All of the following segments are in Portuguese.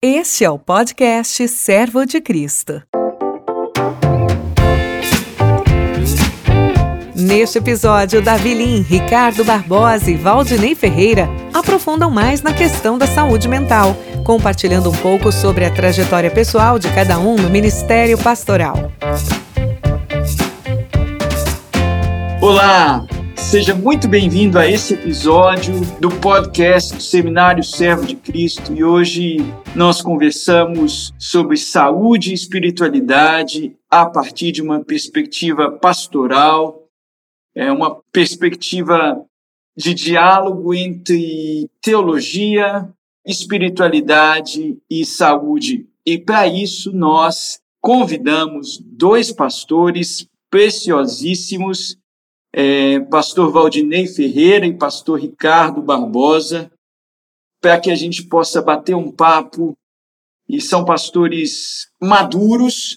Este é o podcast Servo de Cristo. Neste episódio, Davi Lim, Ricardo Barbosa e Valdinei Ferreira aprofundam mais na questão da saúde mental, compartilhando um pouco sobre a trajetória pessoal de cada um no ministério pastoral. Olá, seja muito bem-vindo a esse episódio do podcast do Seminário Servo de Cristo e hoje nós conversamos sobre saúde e espiritualidade a partir de uma perspectiva pastoral, é uma perspectiva de diálogo entre teologia, espiritualidade e saúde. E para isso nós convidamos dois pastores preciosíssimos é, pastor Valdinei Ferreira e pastor Ricardo Barbosa, para que a gente possa bater um papo. E são pastores maduros,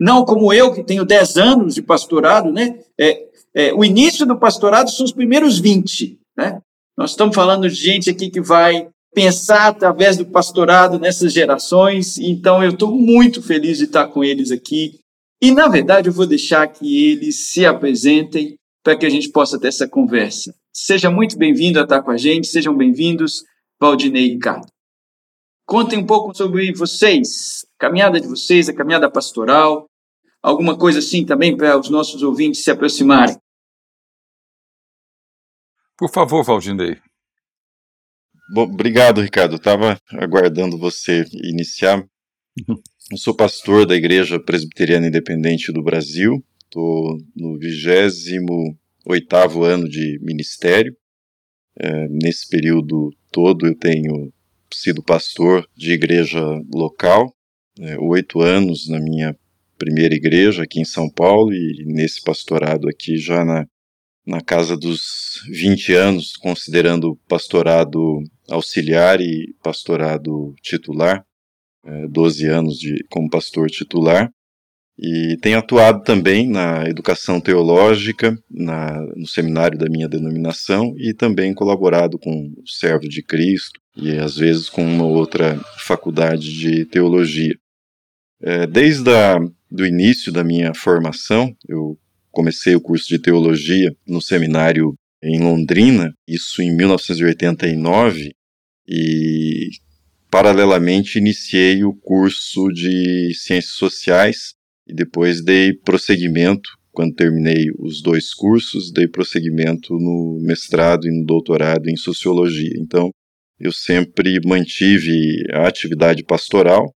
não como eu, que tenho 10 anos de pastorado, né? É, é, o início do pastorado são os primeiros 20, né? Nós estamos falando de gente aqui que vai pensar através do pastorado nessas gerações, então eu estou muito feliz de estar com eles aqui. E, na verdade, eu vou deixar que eles se apresentem para que a gente possa ter essa conversa. Seja muito bem-vindo a estar com a gente, sejam bem-vindos, Valdinei e Ricardo. Contem um pouco sobre vocês, a caminhada de vocês, a caminhada pastoral, alguma coisa assim também para os nossos ouvintes se aproximarem. Por favor, Valdinei. Bom, obrigado, Ricardo. Estava aguardando você iniciar. Eu sou pastor da Igreja Presbiteriana Independente do Brasil, Estou no 28 ano de ministério. É, nesse período todo eu tenho sido pastor de igreja local, é, oito anos na minha primeira igreja aqui em São Paulo e nesse pastorado aqui já na, na casa dos 20 anos, considerando pastorado auxiliar e pastorado titular, é, 12 anos de, como pastor titular. E tenho atuado também na educação teológica, na, no seminário da minha denominação, e também colaborado com o Servo de Cristo, e às vezes com uma outra faculdade de teologia. É, desde o início da minha formação, eu comecei o curso de teologia no seminário em Londrina, isso em 1989, e paralelamente iniciei o curso de Ciências Sociais e depois dei prosseguimento, quando terminei os dois cursos, dei prosseguimento no mestrado e no doutorado em sociologia. Então, eu sempre mantive a atividade pastoral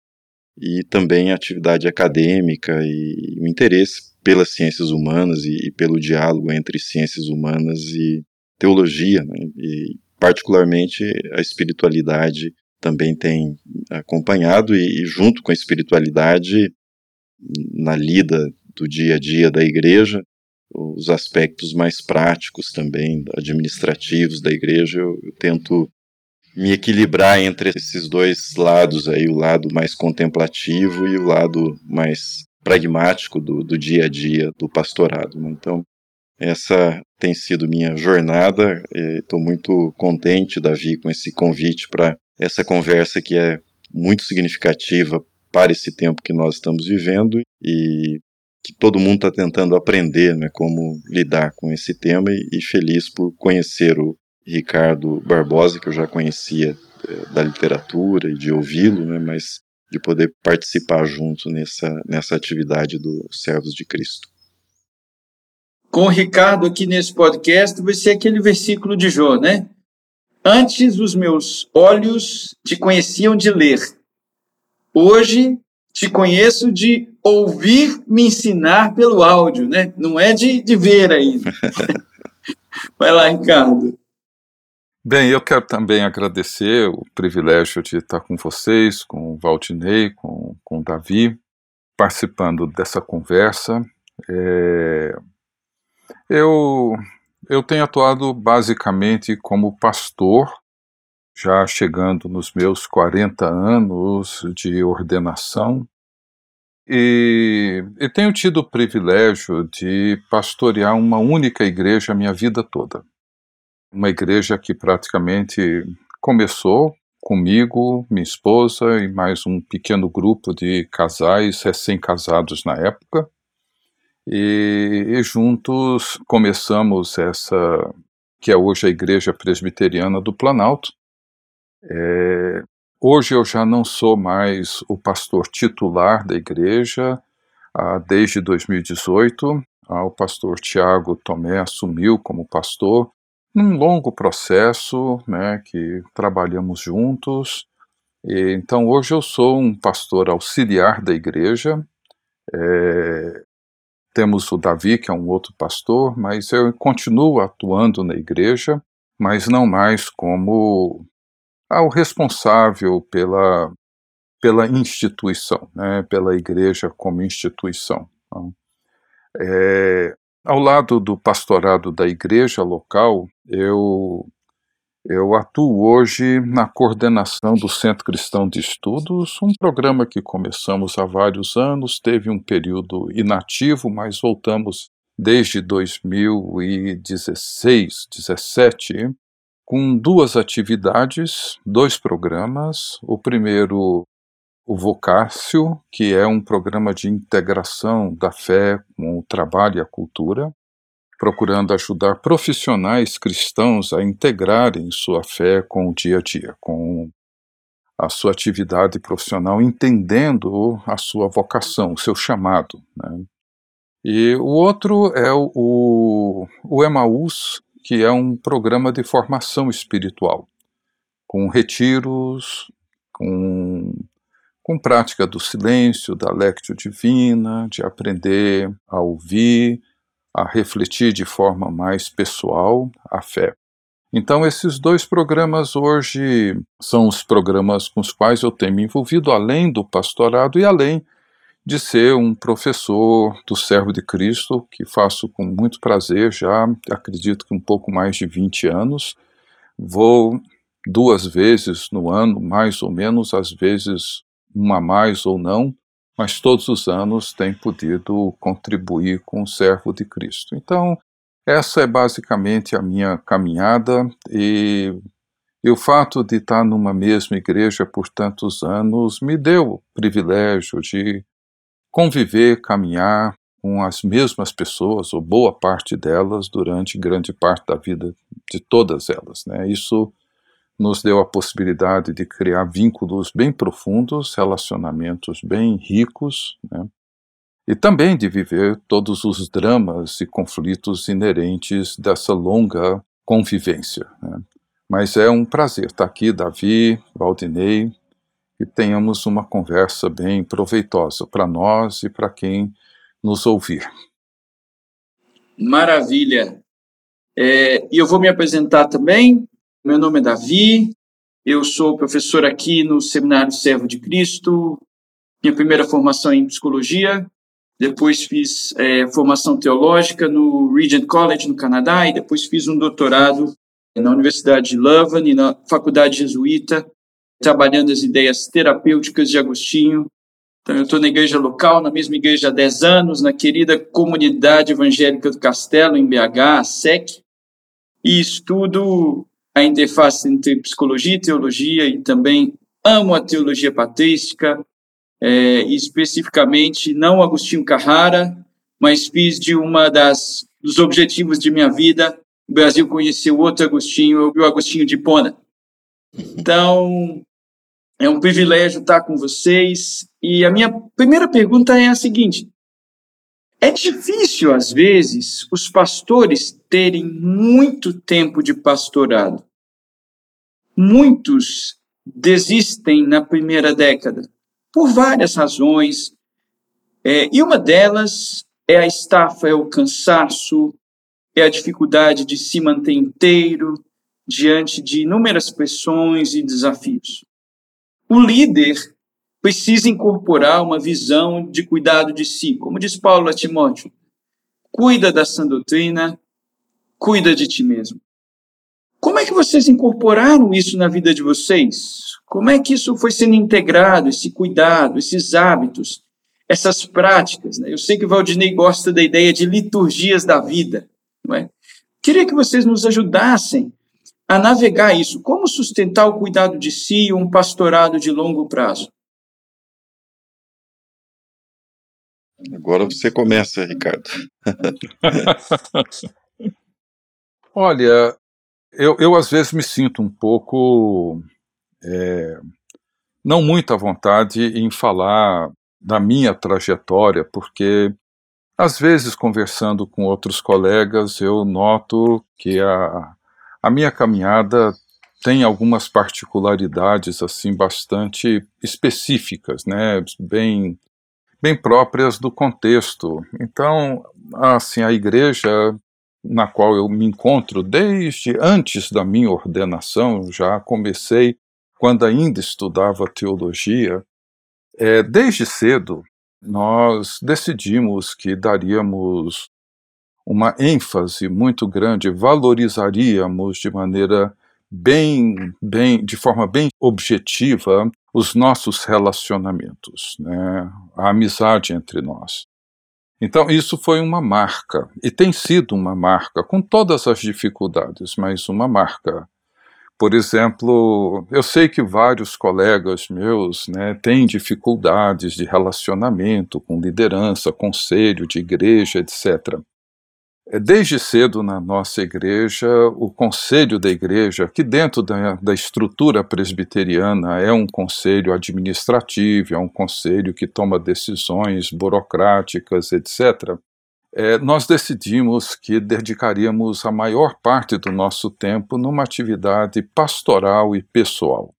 e também a atividade acadêmica e o interesse pelas ciências humanas e, e pelo diálogo entre ciências humanas e teologia, né? e particularmente a espiritualidade também tem acompanhado e, e junto com a espiritualidade na lida do dia a dia da igreja, os aspectos mais práticos também, administrativos da igreja, eu, eu tento me equilibrar entre esses dois lados aí, o lado mais contemplativo e o lado mais pragmático do, do dia a dia do pastorado. Né? Então, essa tem sido minha jornada. Estou muito contente, Davi, com esse convite para essa conversa que é muito significativa para esse tempo que nós estamos vivendo e que todo mundo está tentando aprender né, como lidar com esse tema e, e, feliz por conhecer o Ricardo Barbosa, que eu já conhecia é, da literatura e de ouvi-lo, né, mas de poder participar junto nessa, nessa atividade do Servos de Cristo. Com o Ricardo aqui nesse podcast vai ser aquele versículo de Jó, né? Antes os meus olhos te conheciam de ler, Hoje te conheço de ouvir me ensinar pelo áudio, né? Não é de, de ver ainda. Vai lá, Ricardo. Bem, eu quero também agradecer o privilégio de estar com vocês, com o Valdinei, com, com o Davi, participando dessa conversa. É, eu, eu tenho atuado basicamente como pastor já chegando nos meus 40 anos de ordenação, e, e, tenho tido o privilégio de pastorear uma única igreja a minha vida toda. Uma igreja que praticamente começou comigo, minha esposa e mais um pequeno grupo de casais recém-casados na época. E, e, juntos começamos essa, que é hoje a Igreja Presbiteriana do Planalto. É, hoje eu já não sou mais o pastor titular da igreja, ah, desde 2018. Ah, o pastor Tiago Tomé assumiu como pastor num longo processo, né, que trabalhamos juntos. E, então hoje eu sou um pastor auxiliar da igreja. É, temos o Davi, que é um outro pastor, mas eu continuo atuando na igreja, mas não mais como ah, o responsável pela, pela instituição, né, pela igreja como instituição. Então, é, ao lado do pastorado da igreja local, eu, eu atuo hoje na coordenação do Centro Cristão de Estudos, um programa que começamos há vários anos, teve um período inativo, mas voltamos desde 2016, 17, com duas atividades, dois programas. O primeiro o Vocácio, que é um programa de integração da fé com o trabalho e a cultura, procurando ajudar profissionais cristãos a integrarem sua fé com o dia a dia, com a sua atividade profissional, entendendo a sua vocação, o seu chamado. Né? E o outro é o, o Emaús, que é um programa de formação espiritual, com retiros, com com prática do silêncio, da lectio divina, de aprender a ouvir, a refletir de forma mais pessoal a fé. Então, esses dois programas hoje são os programas com os quais eu tenho me envolvido, além do pastorado e além de ser um professor do servo de Cristo, que faço com muito prazer já, acredito que um pouco mais de 20 anos. Vou duas vezes no ano, mais ou menos, às vezes uma mais ou não, mas todos os anos tem podido contribuir com o servo de Cristo. Então, essa é basicamente a minha caminhada e, e, o fato de estar numa mesma igreja por tantos anos me deu o privilégio de conviver, caminhar com as mesmas pessoas, ou boa parte delas, durante grande parte da vida de todas elas. Né? Isso nos deu a possibilidade de criar vínculos bem profundos, relacionamentos bem ricos, né? e também de viver todos os dramas e conflitos inerentes dessa longa convivência. Né? Mas é um prazer estar aqui, Davi, Valdinei, e tenhamos uma conversa bem proveitosa para nós e para quem nos ouvir. Maravilha! É, e eu vou me apresentar também. Meu nome é Davi, eu sou professor aqui no Seminário Servo de Cristo. Minha primeira formação é em psicologia, depois fiz é, formação teológica no Regent College, no Canadá, e depois fiz um doutorado na Universidade de Leuven e na Faculdade Jesuíta, trabalhando as ideias terapêuticas de Agostinho. Então, eu estou na igreja local, na mesma igreja há 10 anos, na querida comunidade evangélica do Castelo, em BH, a SEC, e estudo a interface entre psicologia e teologia e também amo a teologia patrística, é, especificamente não Agostinho Carrara, mas fiz de uma das dos objetivos de minha vida o Brasil conhecer outro Agostinho, o Agostinho de Hipona. Então, é um privilégio estar com vocês. E a minha primeira pergunta é a seguinte: é difícil, às vezes, os pastores terem muito tempo de pastorado. Muitos desistem na primeira década, por várias razões. É, e uma delas é a estafa, é o cansaço, é a dificuldade de se manter inteiro diante de inúmeras pressões e desafios. O líder precisa incorporar uma visão de cuidado de si, como diz Paulo a Timóteo. Cuida da sã doutrina, cuida de ti mesmo. Como é que vocês incorporaram isso na vida de vocês? Como é que isso foi sendo integrado, esse cuidado, esses hábitos, essas práticas? Né? Eu sei que o Valdinei gosta da ideia de liturgias da vida. Não é? Queria que vocês nos ajudassem a navegar isso? Como sustentar o cuidado de si e um pastorado de longo prazo? Agora você começa, Ricardo. Olha, eu, eu às vezes me sinto um pouco é, não muito à vontade em falar da minha trajetória, porque às vezes conversando com outros colegas eu noto que a, a minha caminhada tem algumas particularidades assim bastante específicas, né, bem bem próprias do contexto. Então, assim, a igreja na qual eu me encontro desde antes da minha ordenação, já comecei quando ainda estudava teologia. É, desde cedo, nós decidimos que daríamos uma ênfase muito grande, valorizaríamos de maneira bem, bem, de forma bem objetiva os nossos relacionamentos, né? a amizade entre nós. Então, isso foi uma marca, e tem sido uma marca, com todas as dificuldades, mas uma marca. Por exemplo, eu sei que vários colegas meus né, têm dificuldades de relacionamento com liderança, conselho de igreja, etc. É, desde cedo na nossa igreja, o conselho da igreja, que dentro da, da, estrutura presbiteriana é um conselho administrativo, é um conselho que toma decisões burocráticas, etc., é, nós decidimos que dedicaríamos a maior parte do nosso tempo numa atividade pastoral e pessoal.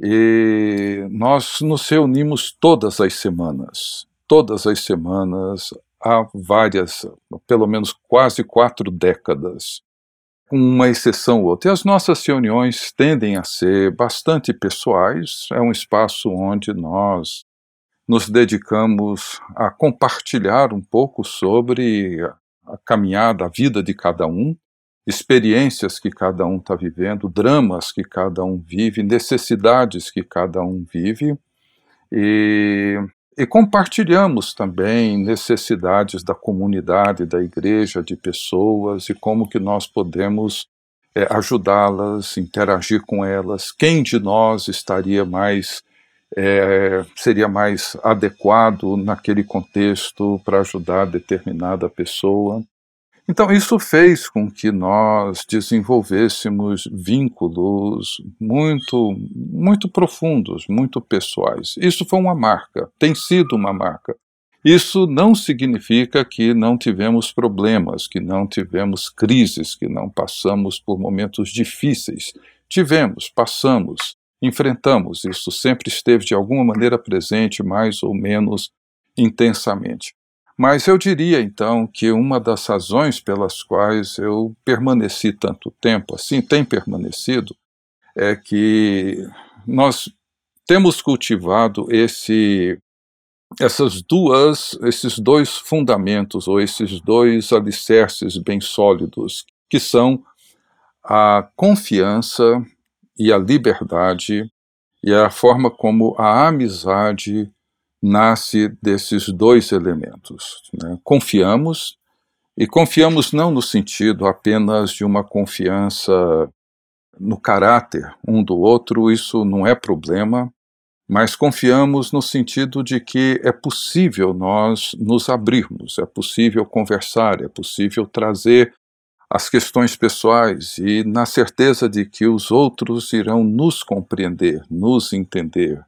E nós nos reunimos todas as semanas, todas as semanas, há várias, pelo menos quase quatro décadas, com uma exceção ou outra. E as nossas reuniões tendem a ser bastante pessoais, é um espaço onde nós nos dedicamos a compartilhar um pouco sobre a caminhada, a vida de cada um, experiências que cada um está vivendo, dramas que cada um vive, necessidades que cada um vive, e e compartilhamos também necessidades da comunidade, da igreja, de pessoas e como que nós podemos é, ajudá-las, interagir com elas. Quem de nós estaria mais é, seria mais adequado naquele contexto para ajudar determinada pessoa? Então, isso fez com que nós desenvolvêssemos vínculos muito, muito profundos, muito pessoais. Isso foi uma marca, tem sido uma marca. Isso não significa que não tivemos problemas, que não tivemos crises, que não passamos por momentos difíceis. Tivemos, passamos, enfrentamos. Isso sempre esteve de alguma maneira presente, mais ou menos intensamente. Mas eu diria então que uma das razões pelas quais eu permaneci tanto tempo assim, tem permanecido, é que nós temos cultivado esse essas duas esses dois fundamentos ou esses dois alicerces bem sólidos que são a confiança e a liberdade e a forma como a amizade nasce desses dois elementos. Né? Confiamos, e confiamos não no sentido apenas de uma confiança no caráter um do outro, isso não é problema, mas confiamos no sentido de que é possível nós nos abrirmos, é possível conversar, é possível trazer as questões pessoais e na certeza de que os outros irão nos compreender, nos entender,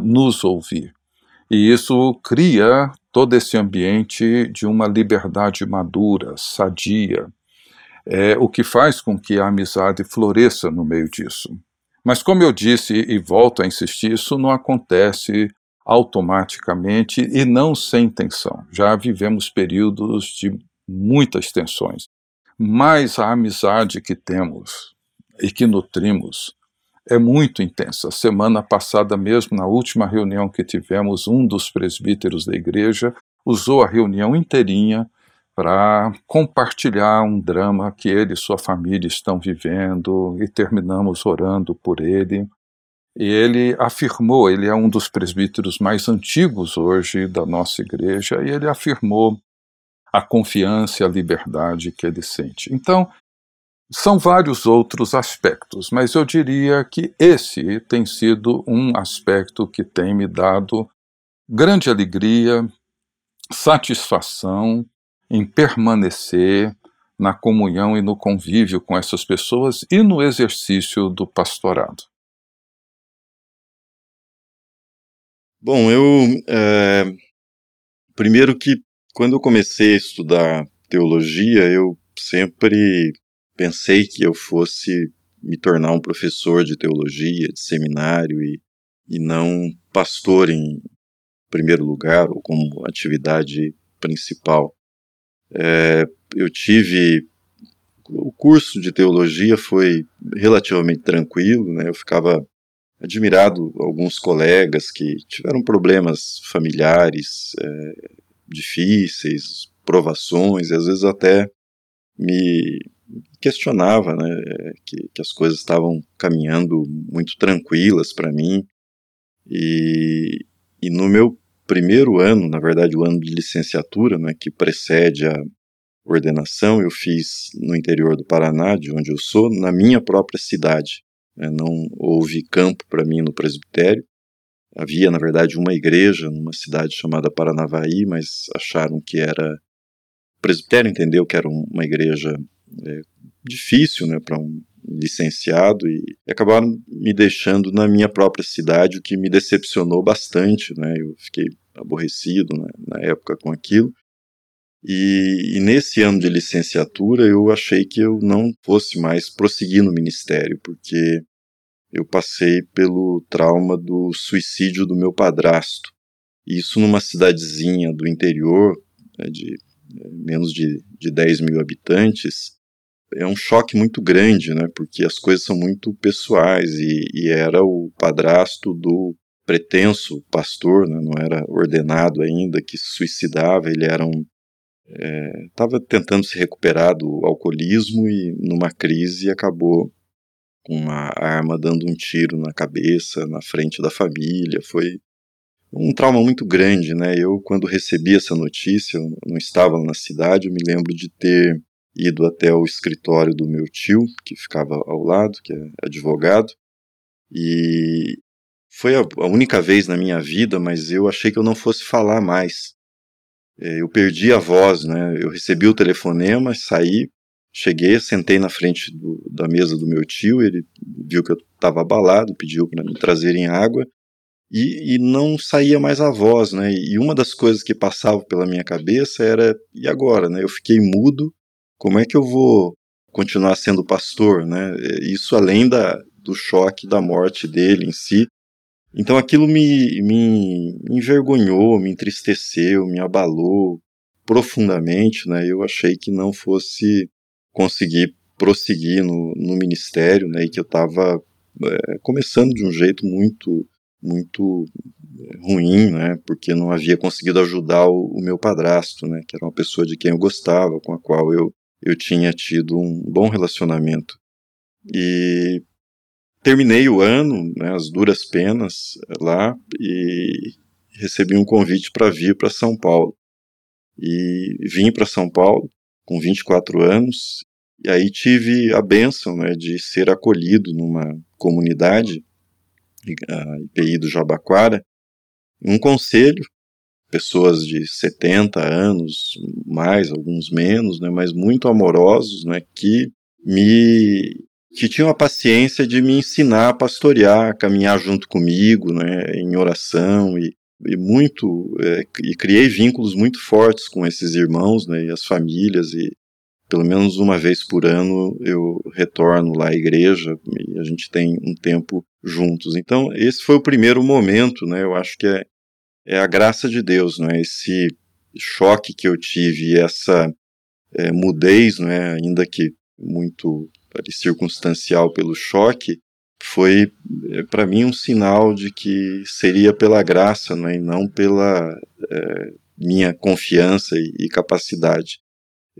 nos ouvir. E isso cria todo esse ambiente de uma liberdade madura, sadia, é o que faz com que a amizade floresça no meio disso. Mas, como eu disse e volto a insistir, isso não acontece automaticamente e não sem tensão. Já vivemos períodos de muitas tensões, mas a amizade que temos e que nutrimos é muito intensa. Semana passada mesmo, na última reunião que tivemos, um dos presbíteros da igreja usou a reunião inteirinha para compartilhar um drama que ele e sua família estão vivendo e terminamos orando por ele. E ele afirmou, ele é um dos presbíteros mais antigos hoje da nossa igreja, e ele afirmou a confiança e a liberdade que ele sente. Então, São vários outros aspectos, mas eu diria que esse tem sido um aspecto que tem me dado grande alegria, satisfação em permanecer na comunhão e no convívio com essas pessoas e no exercício do pastorado. Bom, eu. É, primeiro que quando eu comecei a estudar teologia, eu sempre pensei que eu fosse me tornar um professor de teologia, de seminário e, e não pastor em primeiro lugar ou como atividade principal. É, eu tive o curso de teologia foi relativamente tranquilo, né? Eu ficava admirado alguns colegas que tiveram problemas familiares é, difíceis, provações, e às vezes até me questionava né, que, que as coisas estavam caminhando muito tranquilas para mim. E, e no meu primeiro ano, na verdade o ano de licenciatura, né, que precede a ordenação, eu fiz no interior do Paraná, de onde eu sou, na minha própria cidade. Né, não houve campo para mim no presbitério. Havia, na verdade, uma igreja numa cidade chamada Paranavaí, mas acharam que era. O presbitério entendeu que era uma igreja é, difícil né, para um licenciado e, e acabaram me deixando na minha própria cidade, o que me decepcionou bastante. Né, eu fiquei aborrecido né, na época com aquilo. E, e, nesse ano de licenciatura eu achei que eu não fosse mais prosseguir no ministério, porque eu passei pelo trauma do suicídio do meu padrasto. Isso numa cidadezinha do interior, né, de é, menos de, de 10 mil habitantes, é um choque muito grande, né, porque as coisas são muito pessoais e, e era o padrasto do pretenso pastor, né, não era ordenado ainda, que se suicidava, ele era um estava é, tentando se recuperar do alcoolismo e numa crise acabou com uma arma dando um tiro na cabeça, na frente da família. Foi um trauma muito grande, né? Eu, quando recebi essa notícia, eu não estava na cidade, eu me lembro de ter ido até o escritório do meu tio, que ficava ao lado, que é advogado, e foi a, única vez na minha vida, mas eu achei que eu não fosse falar mais. É, eu perdi a voz, né? Eu recebi o telefonema, saí, cheguei, sentei na frente do, da mesa do meu tio, ele viu que eu estava abalado, pediu para me trazerem água e, e, não saía mais a voz, né? E uma das coisas que passava pela minha cabeça era e agora, né? Eu fiquei mudo, como é que eu vou continuar sendo pastor, né? Isso além da, do choque da morte dele em si, então aquilo me, me envergonhou, me entristeceu, me abalou profundamente, né? Eu achei que não fosse conseguir prosseguir no, no ministério, né? E que eu estava é, começando de um jeito muito, muito é, ruim, né? Porque não havia conseguido ajudar o, o meu padrasto, né? Que era uma pessoa de quem eu gostava, com a qual eu, eu tinha tido um bom relacionamento. E terminei o ano, né, as duras penas lá, e recebi um convite para vir para São Paulo. E vim para São Paulo com 24 anos, e aí tive a bênção né, de ser acolhido numa comunidade, a IPI do Jabaquara, um conselho, pessoas de 70 anos, mais, alguns menos, né, mas muito amorosos, né, que me que tinham a paciência de me ensinar a pastorear, a caminhar junto comigo, né, em oração e, e muito é, e criei vínculos muito fortes com esses irmãos, né, e as famílias e pelo menos uma vez por ano eu retorno lá à igreja e a gente tem um tempo juntos. Então esse foi o primeiro momento, né? Eu acho que é, é a graça de Deus, né? Esse choque que eu tive, essa é, mudez, né? Ainda que muito circunstancial pelo choque, foi é, para mim um sinal de que seria pela graça né, e não pela é, minha confiança e, e, capacidade.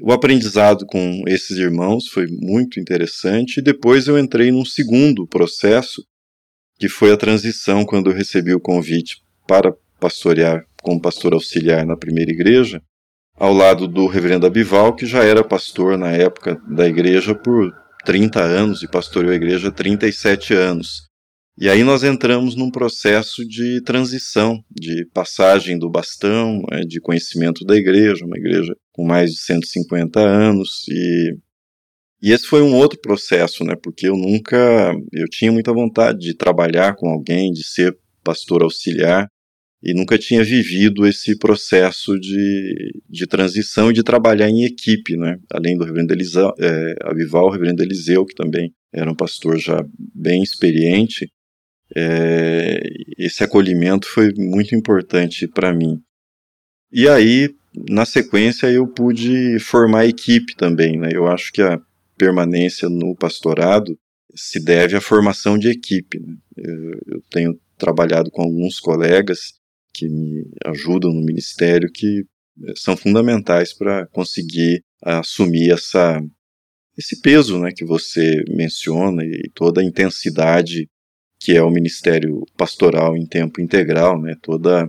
O aprendizado com esses irmãos foi muito interessante e depois eu entrei num segundo processo que foi a transição quando eu recebi o convite para pastorear como pastor auxiliar na primeira igreja, ao lado do reverendo Abival, que já era pastor na época da igreja por 30 anos e pastoreou a igreja há 37 anos. E aí nós entramos num processo de transição, de passagem do bastão, né, de conhecimento da igreja, uma igreja com mais de 150 anos, e, e esse foi um outro processo, né, porque eu nunca, eu tinha muita vontade de trabalhar com alguém, de ser pastor auxiliar, e nunca tinha vivido esse processo de, de transição e de trabalhar em equipe, né? Além do reverendo Eliseu, é, Avival, o reverendo Eliseu, que também era um pastor já bem experiente, é, esse acolhimento foi muito importante para mim. E aí, na sequência, eu pude formar a equipe também, né? Eu acho que a permanência no pastorado se deve à formação de equipe. Né? Eu, eu tenho trabalhado com alguns colegas que me ajudam no ministério que eh, são fundamentais para conseguir assumir essa esse peso, né, que você menciona e toda a intensidade que é o ministério pastoral em tempo integral, né, toda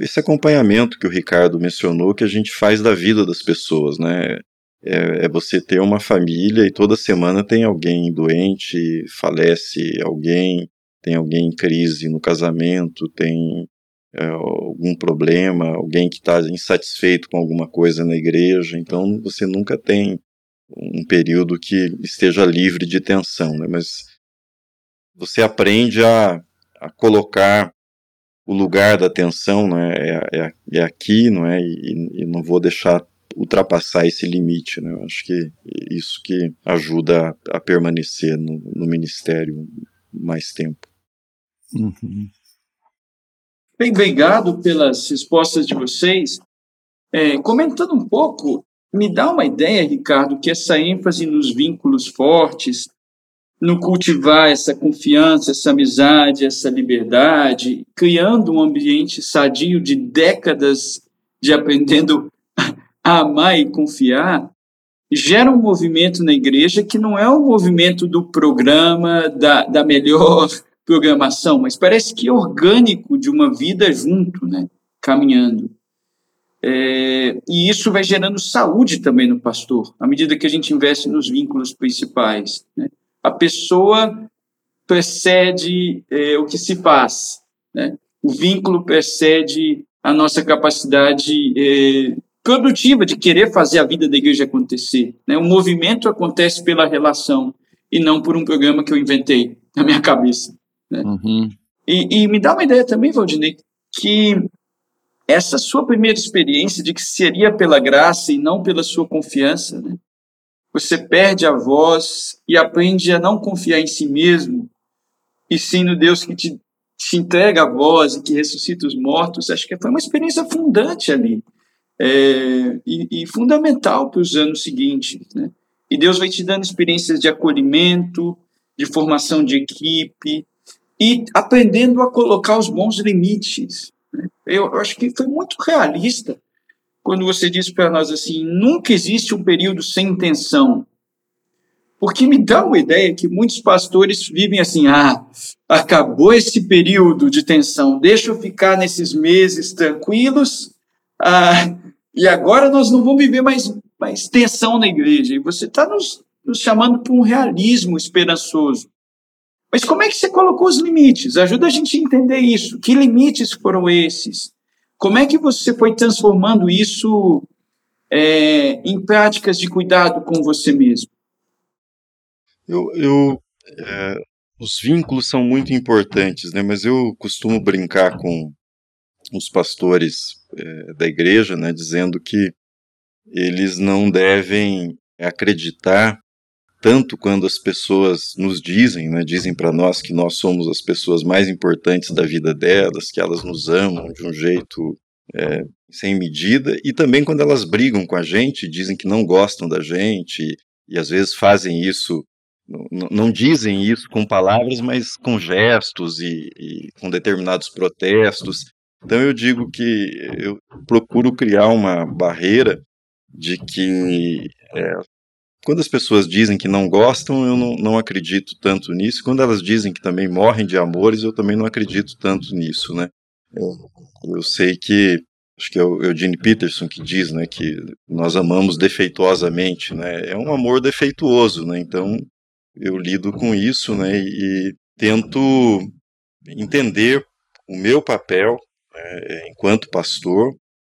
esse acompanhamento que o Ricardo mencionou que a gente faz da vida das pessoas, né, é, é você ter uma família e toda semana tem alguém doente, falece alguém, tem alguém em crise no casamento, tem algum problema, alguém que está insatisfeito com alguma coisa na igreja, então você nunca tem um período que esteja livre de tensão, né? mas você aprende a, a colocar o lugar da tensão né? é, é, é aqui, não é? E, e, não vou deixar ultrapassar esse limite. Né? Eu acho que isso que ajuda a, a permanecer no, no ministério mais tempo. Uhum. Bem, obrigado pelas respostas de vocês. É, comentando um pouco, me dá uma ideia, Ricardo, que essa ênfase nos vínculos fortes, no cultivar essa confiança, essa amizade, essa liberdade, criando um ambiente sadio de décadas de aprendendo a amar e confiar, gera um movimento na igreja que não é um movimento do programa, da, da melhor programação, mas parece que é orgânico de uma vida junto, né? caminhando. É, e isso vai gerando saúde também no pastor, à medida que a gente investe nos vínculos principais. Né? A pessoa precede é, o que se faz, né? o vínculo precede a nossa capacidade é, produtiva de querer fazer a vida da igreja acontecer. Né? O movimento acontece pela relação e não por um programa que eu inventei na minha cabeça. Né? Uhum. E, e, me dá uma ideia também, Valdinei, que essa sua primeira experiência de que seria pela graça e não pela sua confiança, né? você perde a voz e aprende a não confiar em si mesmo, e sim no Deus que te, te entrega a voz e que ressuscita os mortos. Acho que foi uma experiência fundante ali. É, e, e, fundamental para os anos seguintes. Né? E Deus vai te dando experiências de acolhimento, de formação de equipe, e aprendendo a colocar os bons limites. Né? Eu, acho que foi muito realista quando você disse para nós assim: nunca existe um período sem tensão. Porque me dá uma ideia que muitos pastores vivem assim: ah, acabou esse período de tensão, deixa eu ficar nesses meses tranquilos, ah, e agora nós não vamos viver mais, mais tensão na igreja. E você está nos, nos chamando para um realismo esperançoso. Mas como é que você colocou os limites? Ajuda a gente a entender isso. Que limites foram esses? Como é que você foi transformando isso é, em práticas de cuidado com você mesmo? Eu, eu é, os vínculos são muito importantes, né? Mas eu costumo brincar com os pastores é, da igreja, né? Dizendo que eles não devem acreditar tanto quando as pessoas nos dizem, né, dizem para nós que nós somos as pessoas mais importantes da vida delas, que elas nos amam de um jeito é, sem medida, e também quando elas brigam com a gente, dizem que não gostam da gente, e às vezes fazem isso, não, dizem isso com palavras, mas com gestos e, e com determinados protestos. Então eu digo que eu procuro criar uma barreira de que é, quando as pessoas dizem que não gostam, eu não, não acredito tanto nisso. Quando elas dizem que também morrem de amores, eu também não acredito tanto nisso, né? Eu, eu sei que acho que é o Eugene Peterson que diz, né, que nós amamos defeituosamente, né? É um amor defeituoso, né? Então eu lido com isso, né? E tento entender o meu papel né, enquanto pastor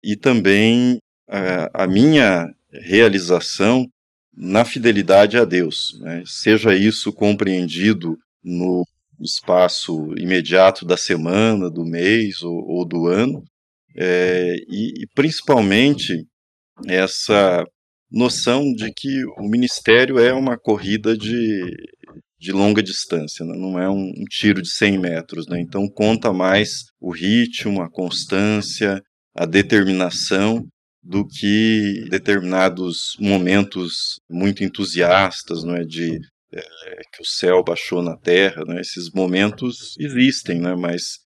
e também a, a minha realização na fidelidade a Deus, né? seja isso compreendido no espaço imediato da semana, do mês ou, ou do ano, é, e, e principalmente essa noção de que o ministério é uma corrida de, de longa distância, né? não é um, um, tiro de 100 metros. Né? Então, conta mais o ritmo, a constância, a determinação do que determinados momentos muito entusiastas, não é, de é, que o céu baixou na terra, né? Esses momentos existem, né? Mas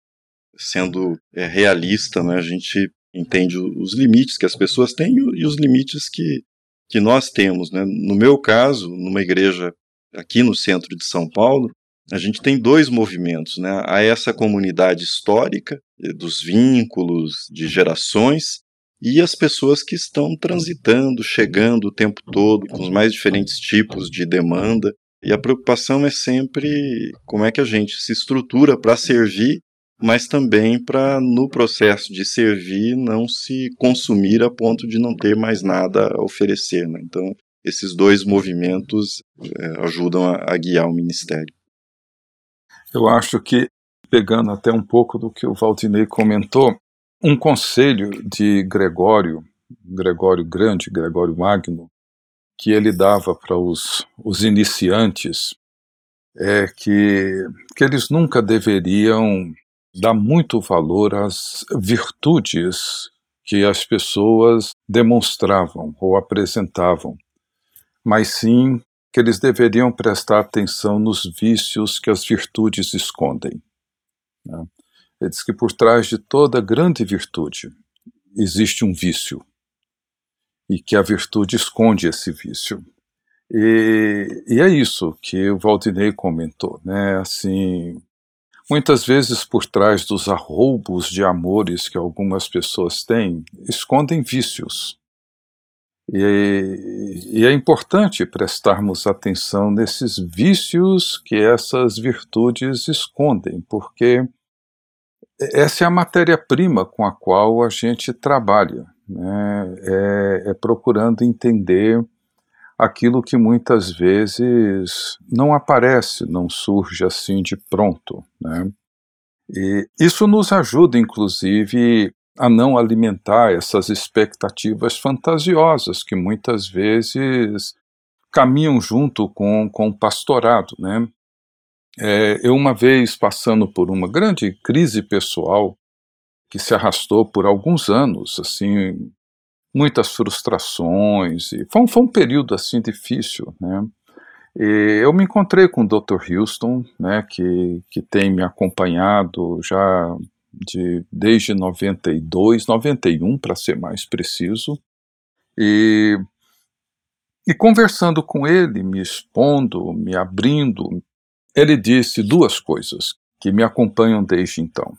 sendo é, realista, né? A gente entende os limites que as pessoas têm e os limites que que nós temos, né? No meu caso, numa igreja aqui no centro de São Paulo, a gente tem dois movimentos, né? Há essa comunidade histórica eh, dos vínculos de gerações e as pessoas que estão transitando, chegando o tempo todo, com os mais diferentes tipos de demanda. E a preocupação é sempre como é que a gente se estrutura para servir, mas também para, no processo de servir, não se consumir a ponto de não ter mais nada a oferecer. Né? Então, esses dois movimentos é, ajudam a, a guiar o ministério. Eu acho que, pegando até um pouco do que o Valdinei comentou, um conselho de Gregório, Gregório Grande, Gregório Magno, que ele dava para os, os iniciantes é que, que eles nunca deveriam dar muito valor às virtudes que as pessoas demonstravam ou apresentavam, mas sim que eles deveriam prestar atenção nos vícios que as virtudes escondem. Né? Ele diz que por trás de toda grande virtude existe um vício e que a virtude esconde esse vício. E, e é isso que o Valdinei comentou, né? Assim, muitas vezes por trás dos arroubos de amores que algumas pessoas têm, escondem vícios. E, e, é importante prestarmos atenção nesses vícios que essas virtudes escondem, porque essa é a matéria-prima com a qual a gente trabalha, né? é, é procurando entender aquilo que muitas vezes não aparece, não surge assim de pronto. Né? E isso nos ajuda, inclusive, a não alimentar essas expectativas fantasiosas que muitas vezes caminham junto com, com o pastorado. Né? É, eu, uma vez passando por uma grande crise pessoal, que se arrastou por alguns anos, assim, muitas frustrações, e foi, um, foi um período assim difícil, né? E eu me encontrei com o Dr. Houston, né, que, que tem me acompanhado já de, desde 92, 91 para ser mais preciso, e, e conversando com ele, me expondo, me abrindo, ele disse duas coisas que me acompanham desde então.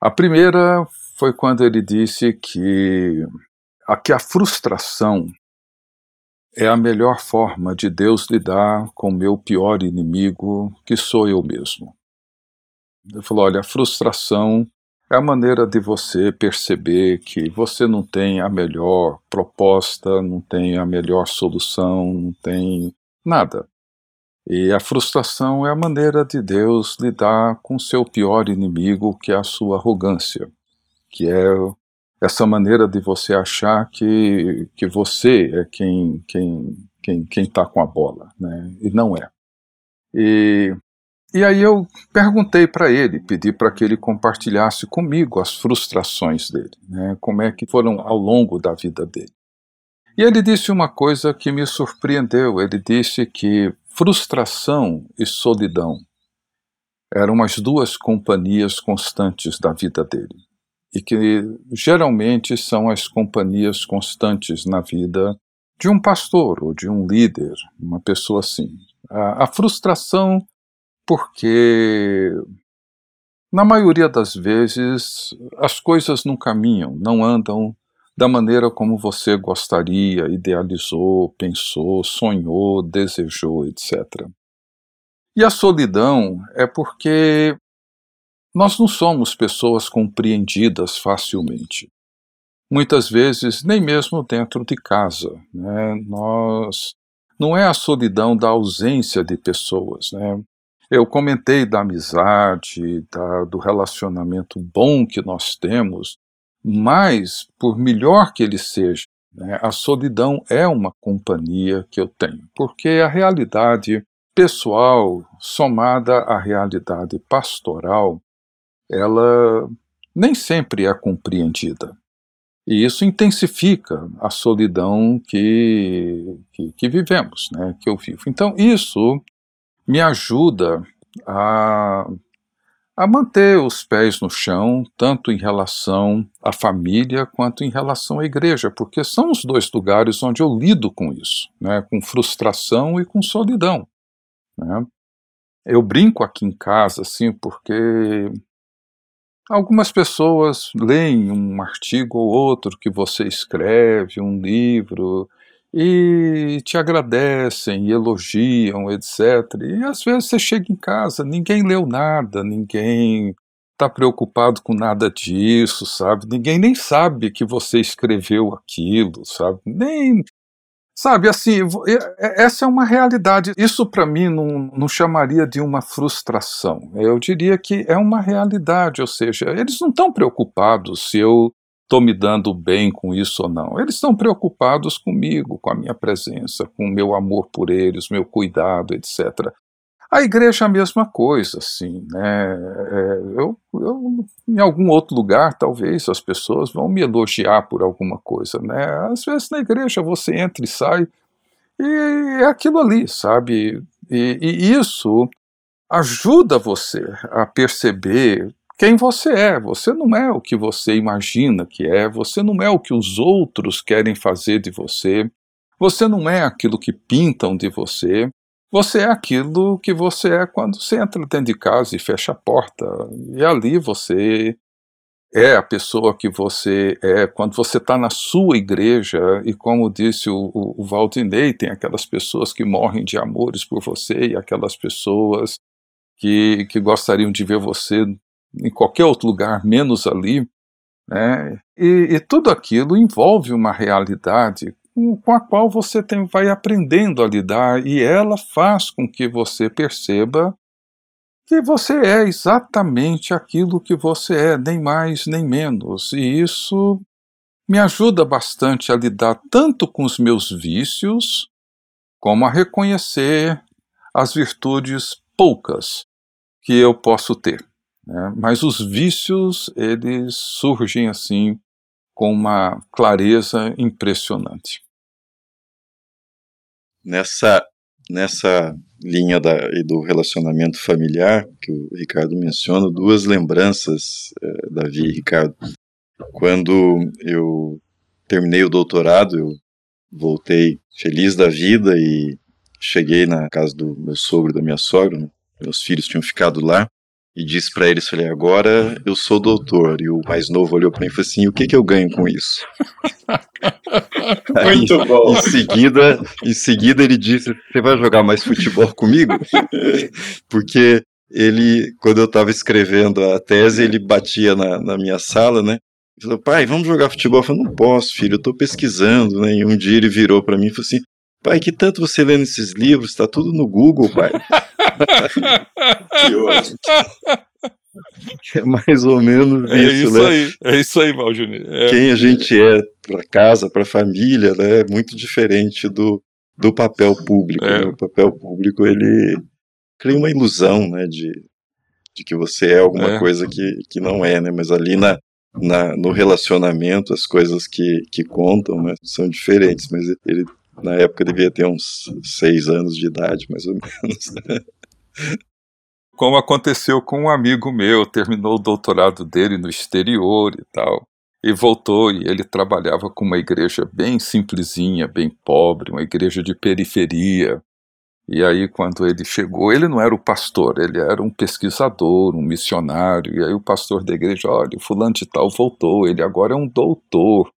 A primeira foi quando ele disse que a, que a frustração é a melhor forma de Deus lidar com o meu pior inimigo, que sou eu mesmo. Ele falou: olha, a frustração é a maneira de você perceber que você não tem a melhor proposta, não tem a melhor solução, não tem nada. E a frustração é a maneira de Deus lidar com seu pior inimigo, que é a sua arrogância, que é essa maneira de você achar que, que você é quem quem quem quem está com a bola, né? E não é. E, e aí eu perguntei para ele, pedi para que ele compartilhasse comigo as frustrações dele, né? Como é que foram ao longo da vida dele. E ele disse uma coisa que me surpreendeu. Ele disse que frustração e solidão eram as duas companhias constantes da vida dele. E que geralmente são as companhias constantes na vida de um pastor ou de um líder, uma pessoa assim. A, a frustração, porque na maioria das vezes, as coisas não caminham, não andam da maneira como você gostaria, idealizou, pensou, sonhou, desejou, etc. E a solidão é porque nós não somos pessoas compreendidas facilmente. Muitas vezes, nem mesmo dentro de casa. Né? Nós não é a solidão da ausência de pessoas. Né? Eu comentei da amizade, da, do relacionamento bom que nós temos, mas, por melhor que ele seja, né, a solidão é uma companhia que eu tenho, porque a realidade pessoal, somada à realidade pastoral, ela nem sempre é compreendida. E isso intensifica a solidão que, que, que vivemos, né, que eu vivo. Então, isso me ajuda a, a manter os pés no chão, tanto em relação à família quanto em relação à igreja, porque são os dois lugares onde eu lido com isso, né, com frustração e com solidão. Né. Eu brinco aqui em casa, assim, porque Algumas pessoas leem um artigo ou outro que você escreve, um livro, e te agradecem, e elogiam, etc. E às vezes você chega em casa, ninguém leu nada, ninguém está preocupado com nada disso, sabe? Ninguém nem sabe que você escreveu aquilo, sabe? Nem Sabe, assim, essa é uma realidade. Isso para mim não, não chamaria de uma frustração. Eu diria que é uma realidade, ou seja, eles não estão preocupados se eu estou me dando bem com isso ou não. Eles estão preocupados comigo, com a minha presença, com o meu amor por eles, meu cuidado, etc. A igreja é a mesma coisa, assim, né? É, eu, eu, em algum outro lugar, talvez as pessoas vão me elogiar por alguma coisa, né? Às vezes na igreja você entra e sai e é aquilo ali, sabe? E, e isso ajuda você a perceber quem você é. Você não é o que você imagina que é, você não é o que os outros querem fazer de você, você não é aquilo que pintam de você. Você é aquilo que você é quando você entra dentro de casa e fecha a porta. E ali você é a pessoa que você é quando você está na sua igreja. E como disse o, o, o Valdinei, tem aquelas pessoas que morrem de amores por você e aquelas pessoas que, que gostariam de ver você em qualquer outro lugar, menos ali. Né? E, e tudo aquilo envolve uma realidade com a qual você tem, vai aprendendo a lidar e ela faz com que você perceba que você é exatamente aquilo que você é, nem mais nem menos. E isso me ajuda bastante a lidar tanto com os meus vícios, como a reconhecer as virtudes poucas que eu posso ter. Né? Mas os vícios, eles surgem assim com uma clareza impressionante. Nessa, nessa linha da, do relacionamento familiar que o Ricardo menciona, duas lembranças, eh, Davi e Ricardo. Quando eu terminei o doutorado, eu voltei feliz da vida e cheguei na casa do meu sogro e da minha sogra, né? meus filhos tinham ficado lá, e disse para eles, falei, agora eu sou doutor. E o mais novo olhou para mim e falou assim, o que, que eu ganho com isso? Muito Aí, bom. Em seguida, em seguida ele disse, você vai jogar mais futebol comigo? Porque ele, quando eu estava escrevendo a tese, ele batia na, na minha sala, né? Ele falou, pai, vamos jogar futebol? Eu falei, não posso, filho, eu estou pesquisando, né? E um dia ele virou para mim e falou assim, pai, que tanto você lê nesses livros? Está tudo no Google, pai. que ótimo. É mais ou menos é isso, isso né? aí, é isso aí, Valdir. É. Quem a gente é para casa, para família, né, é muito diferente do, do papel público. É. Né? O papel público ele cria uma ilusão, né, de, de que você é alguma é. coisa que, que não é, né? Mas ali na, na, no relacionamento as coisas que, que contam né, são diferentes. Mas ele na época devia ter uns seis anos de idade, mais ou menos. Como aconteceu com um amigo meu, terminou o doutorado dele no exterior e tal, e voltou e ele trabalhava com uma igreja bem simplesinha, bem pobre, uma igreja de periferia. E aí, quando ele chegou, ele não era o pastor, ele era um pesquisador, um missionário. E aí, o pastor da igreja, olha, o fulano de tal voltou, ele agora é um doutor.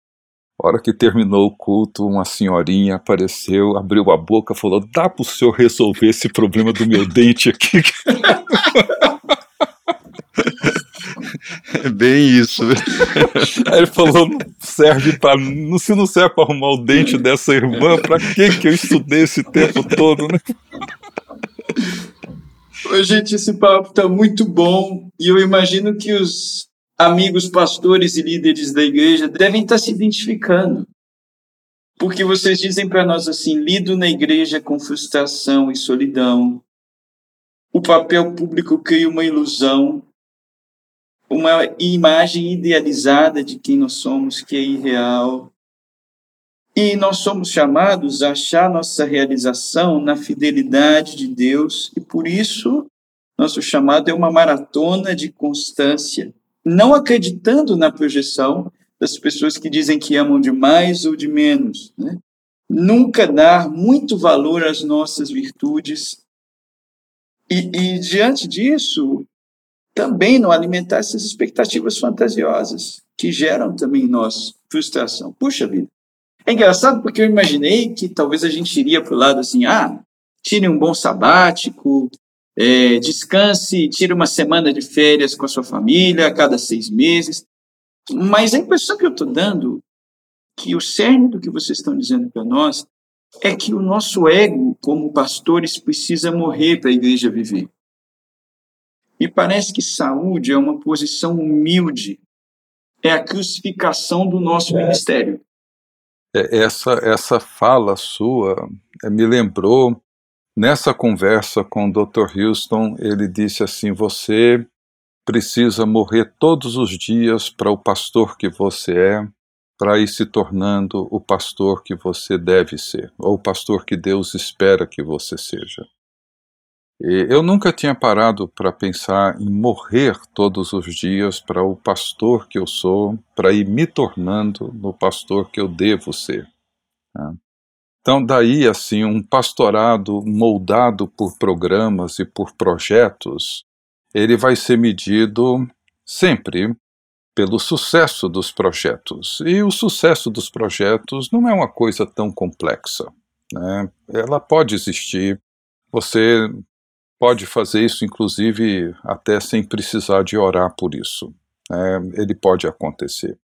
A hora que terminou o culto, uma senhorinha apareceu, abriu a boca, falou: dá para o senhor resolver esse problema do meu dente aqui? É bem isso. Aí ele falou: não serve para. Se não serve para arrumar o dente dessa irmã, para que que eu estudei esse tempo todo, né? Gente, esse papo está muito bom e eu imagino que os amigos pastores e líderes da igreja devem estar se identificando. Porque vocês dizem para nós assim: lido na igreja com frustração e solidão. O papel público cria uma ilusão, uma imagem idealizada de quem nós somos que é irreal. E nós somos chamados a achar nossa realização na fidelidade de Deus, e por isso nosso chamado é uma maratona de constância não acreditando na projeção das pessoas que dizem que amam de mais ou de menos. Né? Nunca dar muito valor às nossas virtudes. E, e, diante disso, também não alimentar essas expectativas fantasiosas, que geram também em nós frustração. Puxa vida. É engraçado porque eu imaginei que talvez a gente iria para o lado assim, ah, tire um bom sabático, é, descanse, tire uma semana de férias com a sua família a cada seis meses. Mas a impressão que eu estou dando, que o cerne do que vocês estão dizendo para nós, é que o nosso ego, como pastores, precisa morrer para a igreja viver. E parece que saúde é uma posição humilde, é a crucificação do nosso é. ministério. É, essa, essa fala sua é, me lembrou Nessa conversa com o Dr. Houston, ele disse assim: Você precisa morrer todos os dias para o pastor que você é, para ir se tornando o pastor que você deve ser, ou o pastor que Deus espera que você seja. E eu nunca tinha parado para pensar em morrer todos os dias para o pastor que eu sou, para ir me tornando no pastor que eu devo ser. Né? Então, daí, assim, um pastorado moldado por programas e por projetos, ele vai ser medido sempre pelo sucesso dos projetos. E o sucesso dos projetos não é uma coisa tão complexa. Né? Ela pode existir, você pode fazer isso, inclusive, até sem precisar de orar por isso. Né? Ele pode acontecer.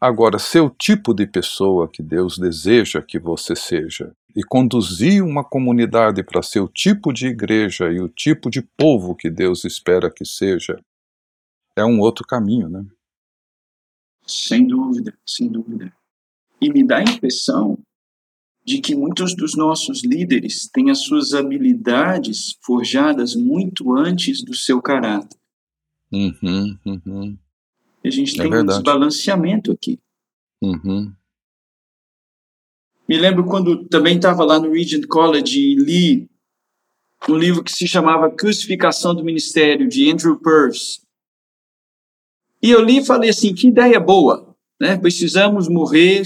Agora, ser o tipo de pessoa que Deus deseja que você seja e conduzir uma comunidade para ser o tipo de igreja e o tipo de povo que Deus espera que seja, é um outro caminho, né? Sem dúvida, sem dúvida. E me dá a impressão de que muitos dos nossos líderes têm as suas habilidades forjadas muito antes do seu caráter. Uhum, uhum. A gente é tem um desbalanceamento aqui. Uhum. Me lembro quando também estava lá no Regent College e li um livro que se chamava Crucificação do Ministério, de Andrew Peirce. E eu li e falei assim, que ideia boa, né? Precisamos morrer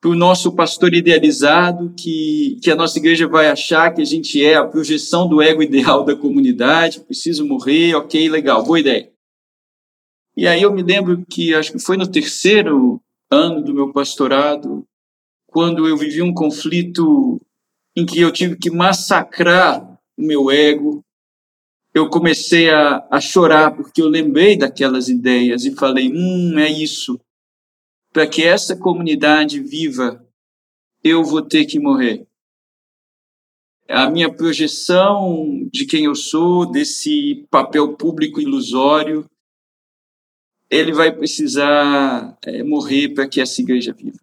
para o nosso pastor idealizado, que, que a nossa igreja vai achar que a gente é a projeção do ego ideal da comunidade, preciso morrer, ok, legal, boa ideia. E aí eu me lembro que acho que foi no terceiro ano do meu pastorado, quando eu vivi um conflito em que eu tive que massacrar o meu ego. Eu comecei a, a chorar porque eu lembrei daquelas ideias e falei: hum, é isso. Para que essa comunidade viva, eu vou ter que morrer. A minha projeção de quem eu sou, desse papel público ilusório, ele vai precisar é, morrer para que essa igreja viva.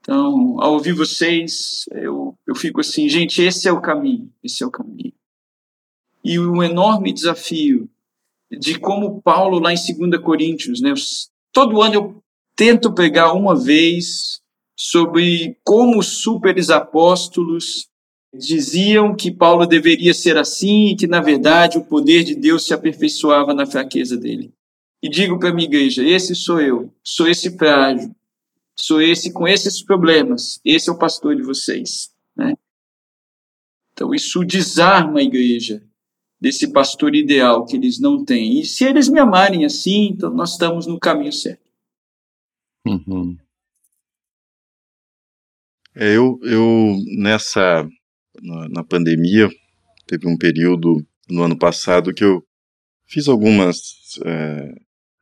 Então, ao ouvir vocês, eu, eu fico assim, gente, esse é o caminho, esse é o caminho. E o enorme desafio de como Paulo, lá em 2 Coríntios, né, todo ano eu tento pegar uma vez sobre como os superes apóstolos diziam que Paulo deveria ser assim e que, na verdade, o poder de Deus se aperfeiçoava na fraqueza dele e digo para a minha igreja: esse sou eu, sou esse frágil, sou esse com esses problemas, esse é o pastor de vocês. Né? Então, isso desarma a igreja desse pastor ideal que eles não têm. E se eles me amarem assim, então nós estamos no caminho certo. Uhum. É, eu, eu, nessa, na, na pandemia, teve um período no ano passado que eu fiz algumas é,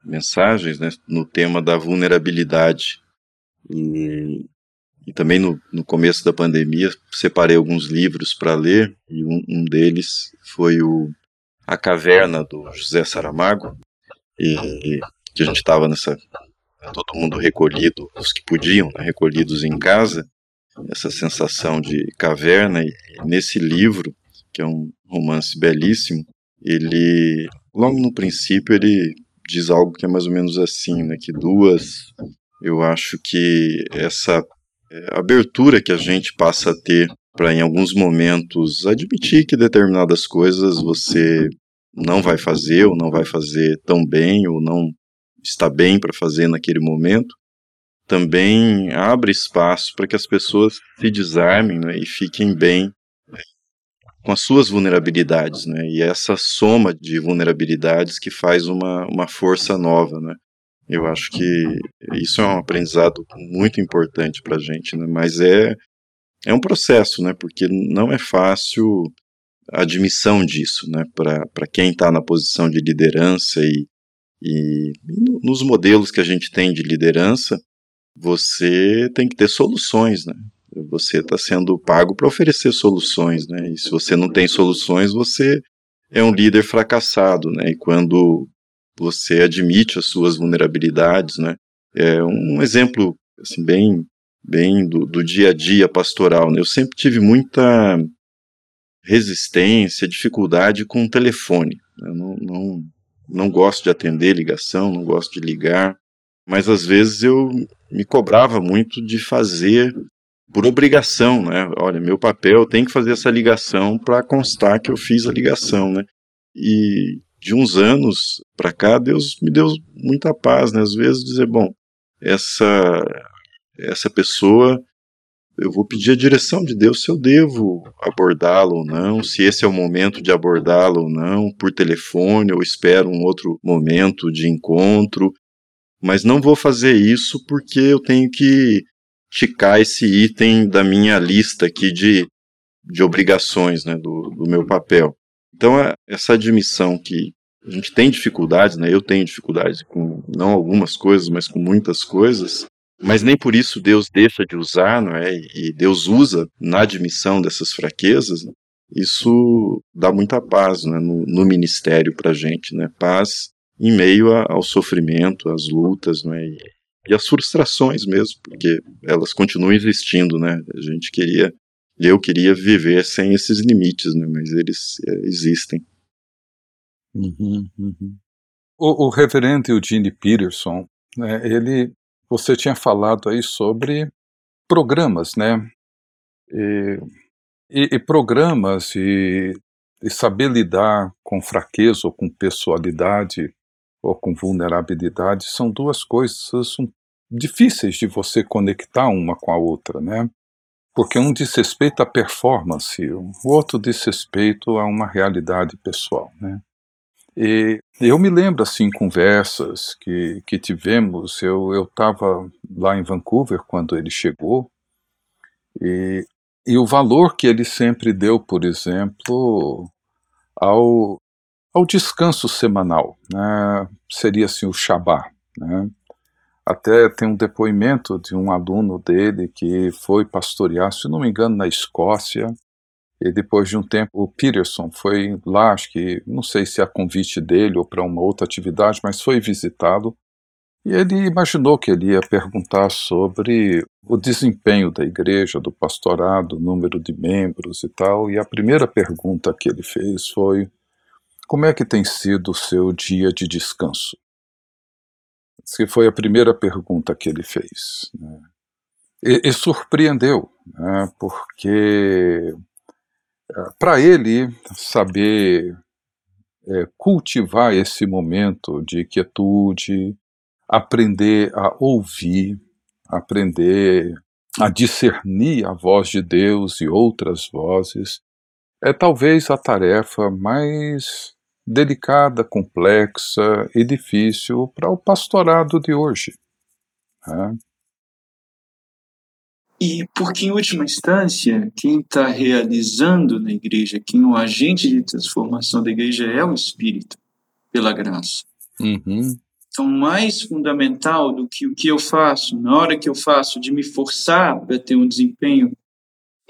mensagens né, no tema da vulnerabilidade. E, e também no, no começo da pandemia separei alguns livros para ler, e um, um, deles foi o A Caverna, do José Saramago, e, e que a gente estava nessa. todo mundo recolhido, os que podiam, né, recolhidos em casa, essa sensação de caverna, e nesse livro, que é um romance belíssimo, ele, logo no princípio, ele diz algo que é mais ou menos assim, né, que duas, eu acho que essa é, abertura que a gente passa a ter para em alguns momentos admitir que determinadas coisas você não vai fazer ou não vai fazer tão bem ou não está bem para fazer naquele momento, também abre espaço para que as pessoas se desarmem né, e fiquem bem com as suas vulnerabilidades, né? E essa soma de vulnerabilidades que faz uma, uma força nova, né? Eu acho que isso é um aprendizado muito importante para a gente, né? Mas é, é um processo, né? Porque não é fácil a admissão disso, né? Para quem está na posição de liderança e, e, e nos modelos que a gente tem de liderança, você tem que ter soluções, né? Você está sendo pago para oferecer soluções, né? E se você não tem soluções, você é um líder fracassado, né? E quando você admite as suas vulnerabilidades, né? É um exemplo assim bem bem do, do dia a dia pastoral. Né? Eu sempre tive muita resistência, dificuldade com o telefone. Eu não, não, não gosto de atender ligação, não gosto de ligar, mas às vezes eu me cobrava muito de fazer por obrigação, né? Olha, meu papel tem que fazer essa ligação para constar que eu fiz a ligação, né? E de uns anos para cá, Deus me deu muita paz, né? Às vezes dizer, bom, essa essa pessoa eu vou pedir a direção de Deus se eu devo abordá-lo ou não, se esse é o momento de abordá-lo ou não, por telefone, ou espero um outro momento de encontro, mas não vou fazer isso porque eu tenho que ticar esse item da minha lista aqui de, de obrigações, né, do, do meu papel. Então, é essa admissão que a gente tem dificuldades, né, eu tenho dificuldades com não algumas coisas, mas com muitas coisas, mas nem por isso Deus deixa de usar, não é? E Deus usa na admissão dessas fraquezas. Né? Isso dá muita paz né, no, no ministério para a gente, né? Paz em meio a, ao sofrimento, às lutas, não é? E, as frustrações mesmo, porque elas continuam existindo, né? A gente queria, eu queria viver sem esses limites, né? Mas eles é, existem. Uhum, uhum. O, o reverendo Eugene Peterson, né, ele, você tinha falado aí sobre programas, né? E, e, e programas e, e saber lidar com fraqueza ou com pessoalidade ou com vulnerabilidade são duas coisas difíceis de você conectar uma com a outra, né? Porque um diz respeito à performance, o outro diz respeito a uma realidade pessoal, né? E eu me lembro, assim, conversas que, que tivemos, eu estava lá em Vancouver quando ele chegou, e, e o valor que ele sempre deu, por exemplo, ao, ao descanso semanal, né? seria assim o Shabá. Né? Até tem um depoimento de um aluno dele que foi pastorear, se não me engano, na Escócia, e depois de um tempo o Peterson foi lá, acho que, não sei se é a convite dele ou para uma outra atividade, mas foi visitado, e ele imaginou que ele ia perguntar sobre o desempenho da igreja, do pastorado, o número de membros e tal, e a primeira pergunta que ele fez foi como é que tem sido o seu dia de descanso? Que foi a primeira pergunta que ele fez. Né? E, e, surpreendeu, né? porque eh, para ele saber é, cultivar esse momento de quietude, aprender a ouvir, aprender a discernir a voz de Deus e outras vozes, é talvez a tarefa mais delicada, complexa e difícil para o pastorado de hoje. Né? E porque, em última instância, quem está realizando na igreja, quem é o agente de transformação da igreja é o Espírito, pela graça. Uhum. Então, mais fundamental do que o que eu faço, na hora que eu faço, de me forçar para ter um desempenho,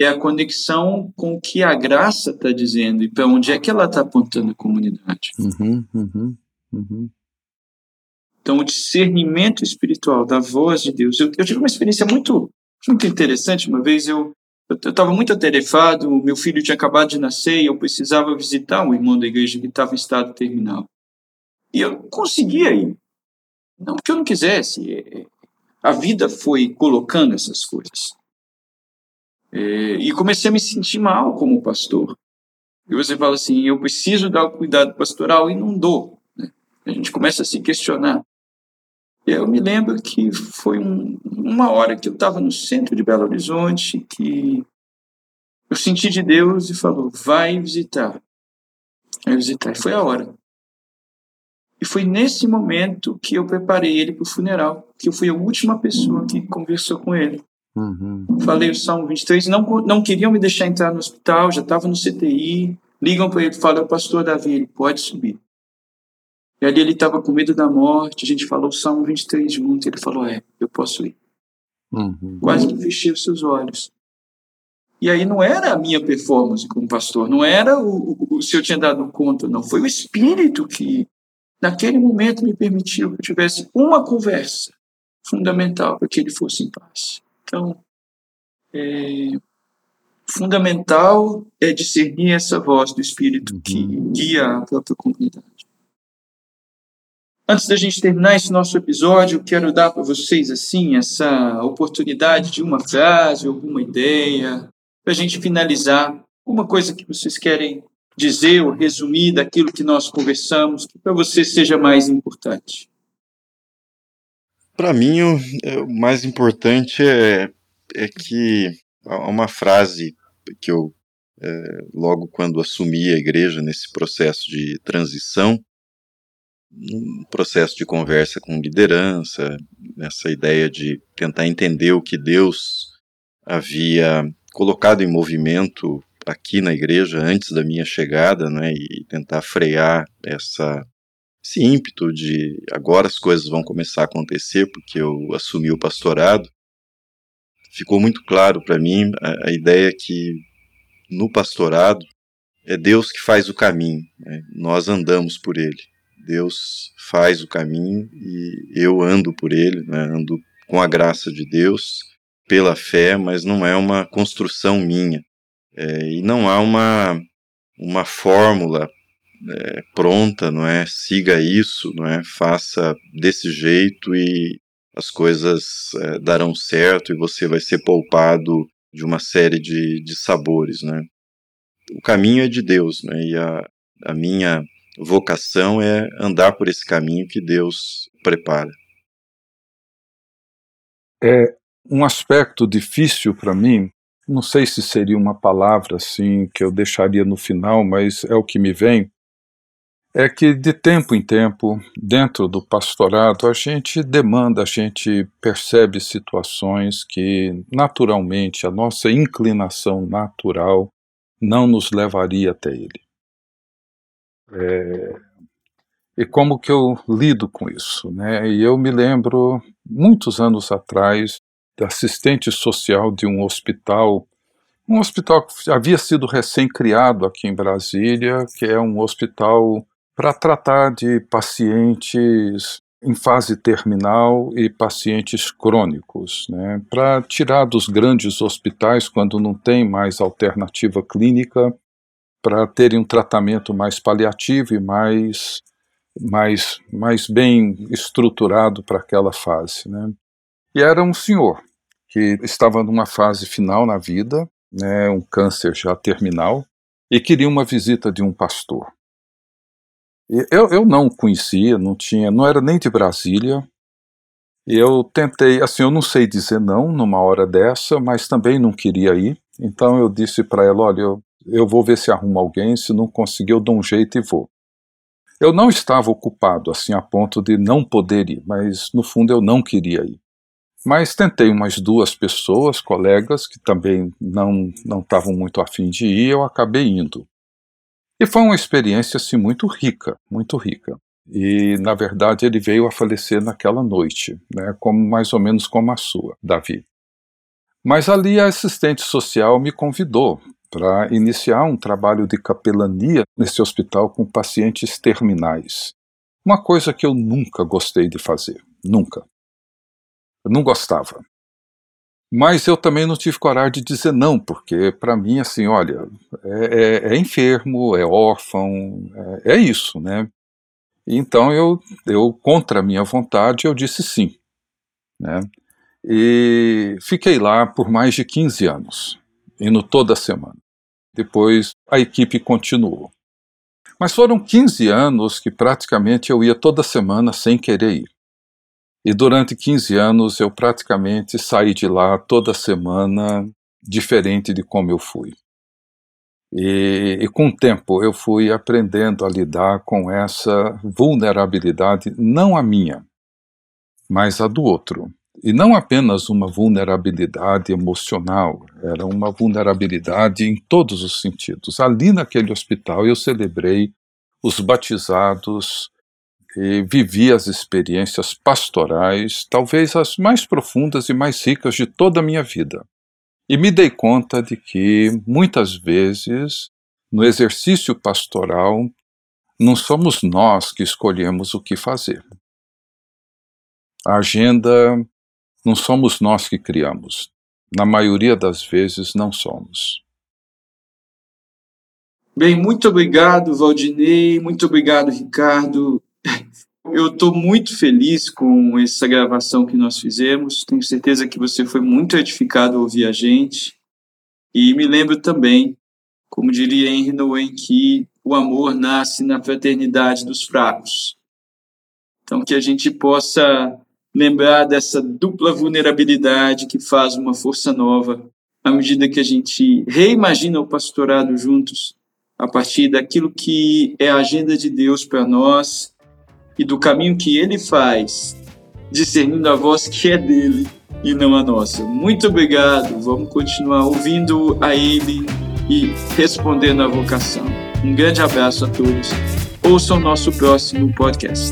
é a conexão com o que a graça está dizendo e para onde é que ela está apontando a comunidade. Uhum, uhum, uhum. Então, o discernimento espiritual da voz de Deus. Eu, eu tive uma experiência muito muito interessante. Uma vez eu eu estava muito atarefado, meu filho tinha acabado de nascer e eu precisava visitar um irmão da igreja que estava em estado terminal. E eu conseguia ir. Não que eu não quisesse. É, a vida foi colocando essas coisas. É, e comecei a me sentir mal como pastor. E você fala assim, eu preciso dar o cuidado pastoral e não dou. Né? A gente começa a se questionar. Eu me lembro que foi um, uma hora que eu estava no centro de Belo Horizonte que eu senti de Deus e falou: vai visitar. Vai visitar. E foi a hora. E foi nesse momento que eu preparei ele para o funeral, que eu fui a última pessoa que conversou com ele. Uhum. Falei o Salmo 23, não, não queriam me deixar entrar no hospital, já estava no CTI. Ligam para ele e falam: Pastor Davi, ele pode subir. E ali ele estava com medo da morte, a gente falou o Salmo 23 junto, ele falou, é, eu posso ir. Uhum. Quase que fechei os seus olhos. E aí não era a minha performance como pastor, não era o, o, o se eu tinha dado conta, não. Foi o Espírito que, naquele momento, me permitiu que eu tivesse uma conversa fundamental para que ele fosse em paz. Então, é, fundamental é discernir essa voz do Espírito que Uhum. guia a própria comunidade. Antes da gente terminar esse nosso episódio, quero dar para vocês assim essa oportunidade de uma frase, alguma ideia, para a gente finalizar. Uma coisa que vocês querem dizer ou resumir daquilo que nós conversamos, que para você seja mais importante. Para mim, o, é, o mais importante é, é que uma frase que eu, é, logo quando assumi a igreja, nesse processo de transição, um processo de conversa com liderança, nessa ideia de tentar entender o que Deus havia colocado em movimento aqui na igreja antes da minha chegada, né, e tentar frear essa esse ímpeto de agora as coisas vão começar a acontecer porque eu assumi o pastorado. Ficou muito claro para mim a, a, ideia que no pastorado é Deus que faz o caminho, né, nós andamos por ele. Deus faz o caminho e eu ando por ele, né, ando com a graça de Deus, pela fé, mas não é uma construção minha. É, e não há uma, uma fórmula é, pronta, não é? Siga isso, não é? Faça desse jeito e as coisas é, darão certo e você vai ser poupado de uma série de, de sabores, né? O caminho é de Deus, né? E a, a minha vocação é andar por esse caminho que Deus prepara. É um aspecto difícil para mim. Não sei se seria uma palavra assim que eu deixaria no final, mas é o que me vem. É que de tempo em tempo, dentro do pastorado, a gente demanda, a gente percebe situações que naturalmente a nossa inclinação natural não nos levaria até ele. É, e como que eu lido com isso? Né? E eu me lembro, muitos anos atrás, da assistente social de um hospital, um hospital que havia sido recém-criado aqui em Brasília, que é um hospital para tratar de pacientes em fase terminal e pacientes crônicos, né? para tirar dos grandes hospitais quando não tem mais alternativa clínica, para terem um tratamento mais paliativo e mais, mais, mais bem estruturado para aquela fase. Né? E era um senhor que estava numa fase final na vida, né, um câncer já terminal, e queria uma visita de um pastor. Eu, eu não conhecia, não tinha, não era nem de Brasília. Eu tentei, assim, eu não sei dizer não numa hora dessa, mas também não queria ir. Então eu disse para ela, olha, eu, eu vou ver se arrumo alguém, se não conseguir eu dou um jeito e vou. Eu não estava ocupado assim a ponto de não poder ir, mas no fundo eu não queria ir. Mas tentei umas duas pessoas, colegas, que também não não estavam muito afim de ir, eu acabei indo. E foi uma experiência assim muito rica, muito rica. E na verdade ele veio a falecer naquela noite, né, como mais ou menos como a sua, Davi. Mas ali a assistente social me convidou para iniciar um trabalho de capelania nesse hospital com pacientes terminais. Uma coisa que eu nunca gostei de fazer, nunca. Eu não gostava. Mas eu também não tive coragem de dizer não, porque para mim, assim, olha, é, é, é enfermo, é órfão, é, é, isso, né? Então eu, eu, contra a minha vontade, eu disse sim, né? E fiquei lá por mais de 15 anos, indo toda semana. Depois a equipe continuou. Mas foram 15 anos que praticamente eu ia toda semana sem querer ir. E durante 15 anos eu praticamente saí de lá toda semana diferente de como eu fui. E, e, com o tempo eu fui aprendendo a lidar com essa vulnerabilidade, não a minha, mas a do outro. E não apenas uma vulnerabilidade emocional, era uma vulnerabilidade em todos os sentidos. Ali naquele hospital eu celebrei os batizados e vivi as experiências pastorais, talvez as mais profundas e mais ricas de toda a minha vida. E me dei conta de que, muitas vezes, no exercício pastoral, não somos nós que escolhemos o que fazer. A agenda não somos nós que criamos. Na maioria das vezes, não somos. Bem, muito obrigado, Valdinei. Muito obrigado, Ricardo. Eu estou muito feliz com essa gravação que nós fizemos. Tenho certeza que você foi muito edificado ao ouvir a gente. E me lembro também, como diria Henry Nouwen, que o amor nasce na fraternidade dos fracos. Então, que a gente possa lembrar dessa dupla vulnerabilidade que faz uma força nova à medida que a gente reimagina o pastorado juntos, a partir daquilo que é a agenda de Deus para nós e do caminho que ele faz, discernindo a voz que é dele e não a nossa. Muito obrigado. Vamos continuar ouvindo a ele e respondendo à vocação. Um grande abraço a todos. Ouçam nosso próximo podcast.